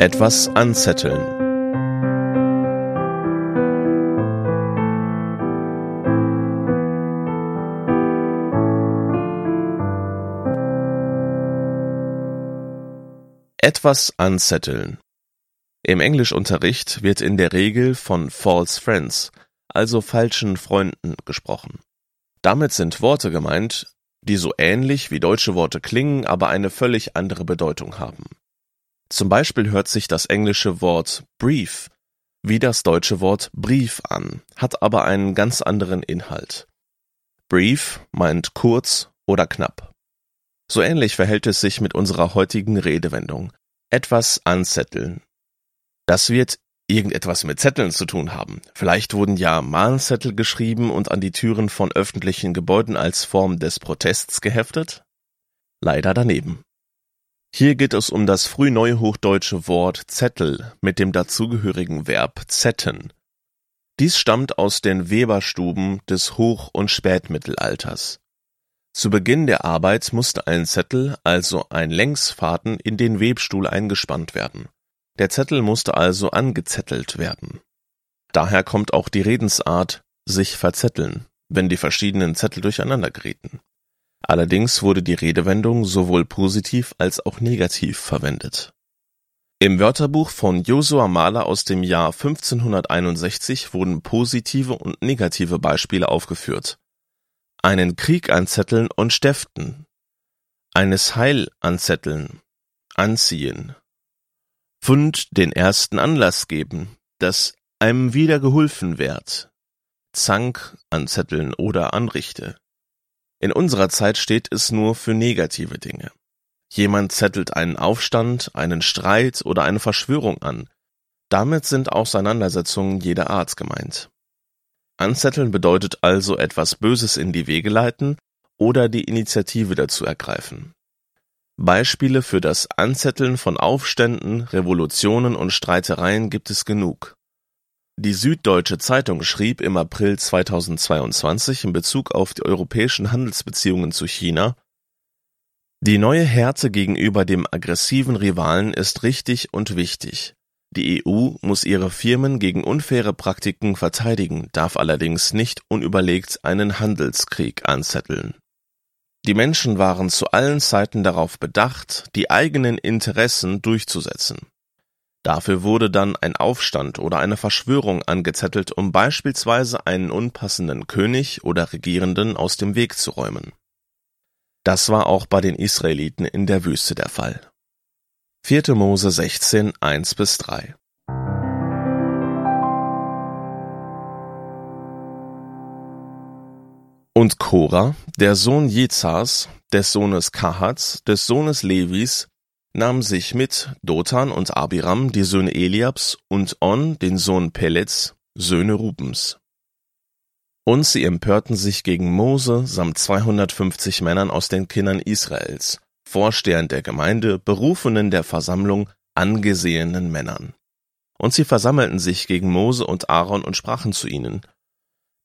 Etwas anzetteln. Etwas anzetteln. Im Englischunterricht wird in der Regel von false friends, also falschen Freunden, gesprochen. Damit sind Worte gemeint, die so ähnlich wie deutsche Worte klingen, aber eine völlig andere Bedeutung haben. Zum Beispiel hört sich das englische Wort brief wie das deutsche Wort Brief an, hat aber einen ganz anderen Inhalt. Brief meint kurz oder knapp. So ähnlich verhält es sich mit unserer heutigen Redewendung. Etwas anzetteln. Das wird irgendetwas mit Zetteln zu tun haben. Vielleicht wurden ja Mahnzettel geschrieben und an die Türen von öffentlichen Gebäuden als Form des Protests geheftet? Leider daneben. Hier geht es um das frühneuhochdeutsche Wort Zettel mit dem dazugehörigen Verb zetten. Dies stammt aus den Weberstuben des Hoch- und Spätmittelalters. Zu Beginn der Arbeit musste ein Zettel, also ein Längsfaden, in den Webstuhl eingespannt werden. Der Zettel musste also angezettelt werden. Daher kommt auch die Redensart sich verzetteln, wenn die verschiedenen Zettel durcheinander gerieten. Allerdings wurde die Redewendung sowohl positiv als auch negativ verwendet. Im Wörterbuch von Josua Mahler aus dem Jahr 1561 wurden positive und negative Beispiele aufgeführt. Einen Krieg anzetteln und stäften. Eines Heil anzetteln. Anziehen. Fund den ersten Anlass geben, dass einem wieder geholfen werd. Zank anzetteln oder anrichte. In unserer Zeit steht es nur für negative Dinge. Jemand zettelt einen Aufstand, einen Streit oder eine Verschwörung an. Damit sind Auseinandersetzungen jeder Art gemeint. Anzetteln bedeutet also etwas Böses in die Wege leiten oder die Initiative dazu ergreifen. Beispiele für das Anzetteln von Aufständen, Revolutionen und Streitereien gibt es genug. Die Süddeutsche Zeitung schrieb im April 2022 in Bezug auf die europäischen Handelsbeziehungen zu China: Die neue Härte gegenüber dem aggressiven Rivalen ist richtig und wichtig. Die EU muss ihre Firmen gegen unfaire Praktiken verteidigen, darf allerdings nicht unüberlegt einen Handelskrieg anzetteln. Die Menschen waren zu allen Zeiten darauf bedacht, die eigenen Interessen durchzusetzen Dafür wurde dann ein Aufstand oder eine Verschwörung angezettelt, um beispielsweise einen unpassenden König oder Regierenden aus dem Weg zu räumen. Das war auch bei den Israeliten in der Wüste der Fall. 4. Mose 16, 1 bis 3 Und Korah, der Sohn Jezars, des Sohnes Kahats, des Sohnes Levis, nahm sich mit Dotan und Abiram die Söhne Eliabs und On den Sohn Pelets, Söhne Rubens. Und sie empörten sich gegen Mose samt 250 Männern aus den Kindern Israels, Vorstehern der Gemeinde, Berufenen der Versammlung, angesehenen Männern. Und sie versammelten sich gegen Mose und Aaron und sprachen zu ihnen,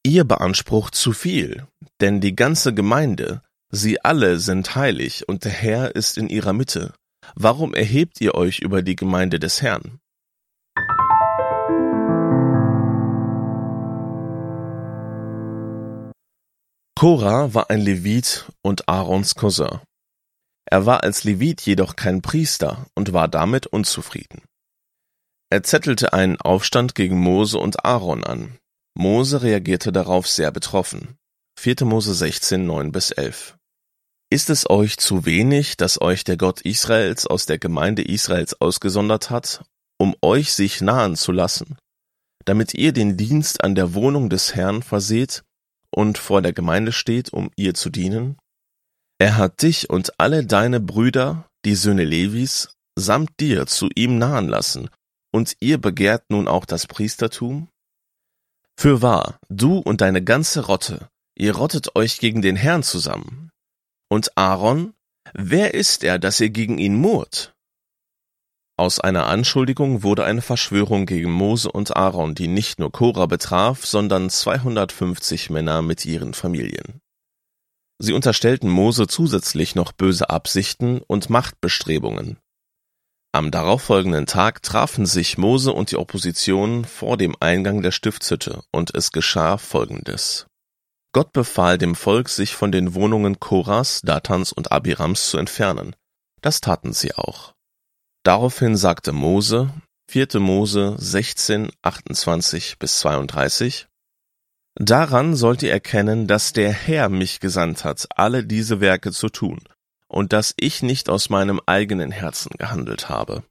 Ihr beansprucht zu viel, denn die ganze Gemeinde, sie alle sind heilig und der Herr ist in ihrer Mitte. Warum erhebt ihr euch über die Gemeinde des Herrn? Korah war ein Levit und Aarons Cousin. Er war als Levit jedoch kein Priester und war damit unzufrieden. Er zettelte einen Aufstand gegen Mose und Aaron an. Mose reagierte darauf sehr betroffen. 4. Mose 16, 9 bis 11. Ist es euch zu wenig, dass euch der Gott Israels aus der Gemeinde Israels ausgesondert hat, um euch sich nahen zu lassen, damit ihr den Dienst an der Wohnung des Herrn verseht und vor der Gemeinde steht, um ihr zu dienen? Er hat dich und alle deine Brüder, die Söhne Levis, samt dir zu ihm nahen lassen, und ihr begehrt nun auch das Priestertum? Fürwahr, du und deine ganze Rotte, ihr rottet euch gegen den Herrn zusammen. Und Aaron, wer ist er, dass ihr gegen ihn murrt? Aus einer Anschuldigung wurde eine Verschwörung gegen Mose und Aaron, die nicht nur Korah betraf, sondern 250 Männer mit ihren Familien. Sie unterstellten Mose zusätzlich noch böse Absichten und Machtbestrebungen. Am darauffolgenden Tag trafen sich Mose und die Opposition vor dem Eingang der Stiftshütte, und es geschah Folgendes. Gott befahl dem Volk, sich von den Wohnungen Koras, Datans und Abirams zu entfernen. Das taten sie auch. Daraufhin sagte Mose, 4. Mose 16, 28 bis 32, Daran sollt ihr erkennen, dass der Herr mich gesandt hat, alle diese Werke zu tun, und dass ich nicht aus meinem eigenen Herzen gehandelt habe.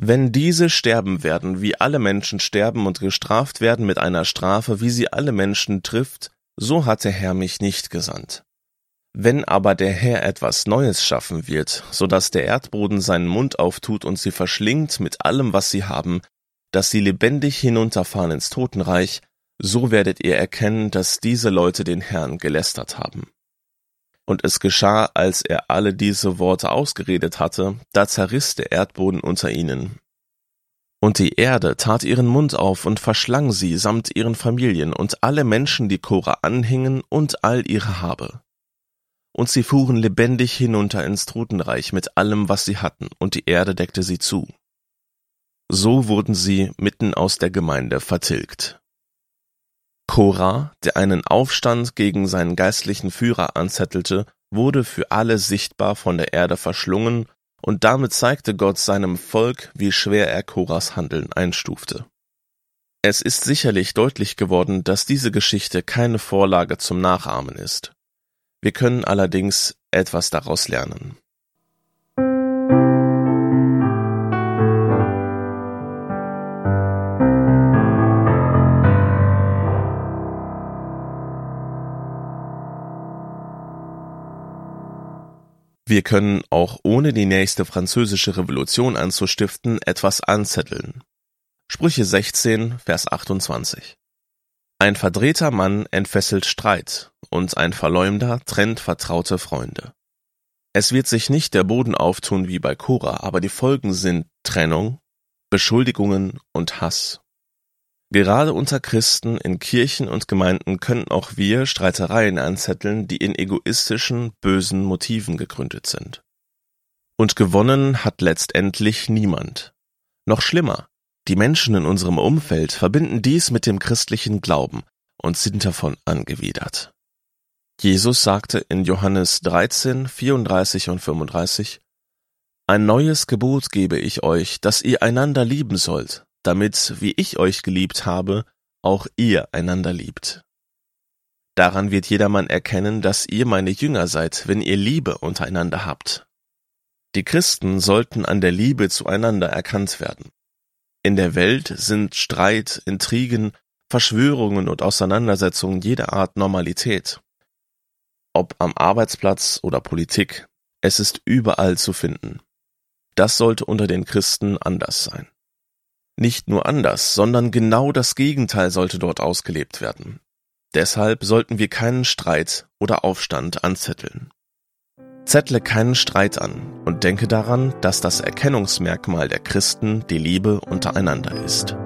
Wenn diese sterben werden, wie alle Menschen sterben und gestraft werden mit einer Strafe, wie sie alle Menschen trifft, so hat der Herr mich nicht gesandt. Wenn aber der Herr etwas Neues schaffen wird, so dass der Erdboden seinen Mund auftut und sie verschlingt mit allem, was sie haben, dass sie lebendig hinunterfahren ins Totenreich, so werdet ihr erkennen, dass diese Leute den Herrn gelästert haben. Und es geschah, als er alle diese Worte ausgeredet hatte, da zerriss der Erdboden unter ihnen. Und die Erde tat ihren Mund auf und verschlang sie samt ihren Familien und alle Menschen, die Cora anhingen und all ihre Habe. Und sie fuhren lebendig hinunter ins Trutenreich mit allem, was sie hatten, und die Erde deckte sie zu. So wurden sie mitten aus der Gemeinde vertilgt. Korah, der einen Aufstand gegen seinen geistlichen Führer anzettelte, wurde für alle sichtbar von der Erde verschlungen, und damit zeigte Gott seinem Volk, wie schwer er Korahs Handeln einstufte. Es ist sicherlich deutlich geworden, dass diese Geschichte keine Vorlage zum Nachahmen ist. Wir können allerdings etwas daraus lernen. Wir können auch ohne die nächste französische Revolution anzustiften etwas anzetteln. Sprüche 16, Vers 28. Ein verdrehter Mann entfesselt Streit und ein Verleumder trennt vertraute Freunde. Es wird sich nicht der Boden auftun wie bei Cora, aber die Folgen sind Trennung, Beschuldigungen und Hass. Gerade unter Christen in Kirchen und Gemeinden können auch wir Streitereien anzetteln, die in egoistischen, bösen Motiven gegründet sind. Und gewonnen hat letztendlich niemand. Noch schlimmer, die Menschen in unserem Umfeld verbinden dies mit dem christlichen Glauben und sind davon angewidert. Jesus sagte in Johannes 13, 34 und 35, Ein neues Gebot gebe ich euch, dass ihr einander lieben sollt, damit, wie ich euch geliebt habe, auch ihr einander liebt. Daran wird jedermann erkennen, dass ihr meine Jünger seid, wenn ihr Liebe untereinander habt. Die Christen sollten an der Liebe zueinander erkannt werden. In der Welt sind Streit, Intrigen, Verschwörungen und Auseinandersetzungen jeder Art Normalität. Ob am Arbeitsplatz oder Politik, es ist überall zu finden. Das sollte unter den Christen anders sein. Nicht nur anders, sondern genau das Gegenteil sollte dort ausgelebt werden. Deshalb sollten wir keinen Streit oder Aufstand anzetteln. Zettle keinen Streit an und denke daran, dass das Erkennungsmerkmal der Christen die Liebe untereinander ist.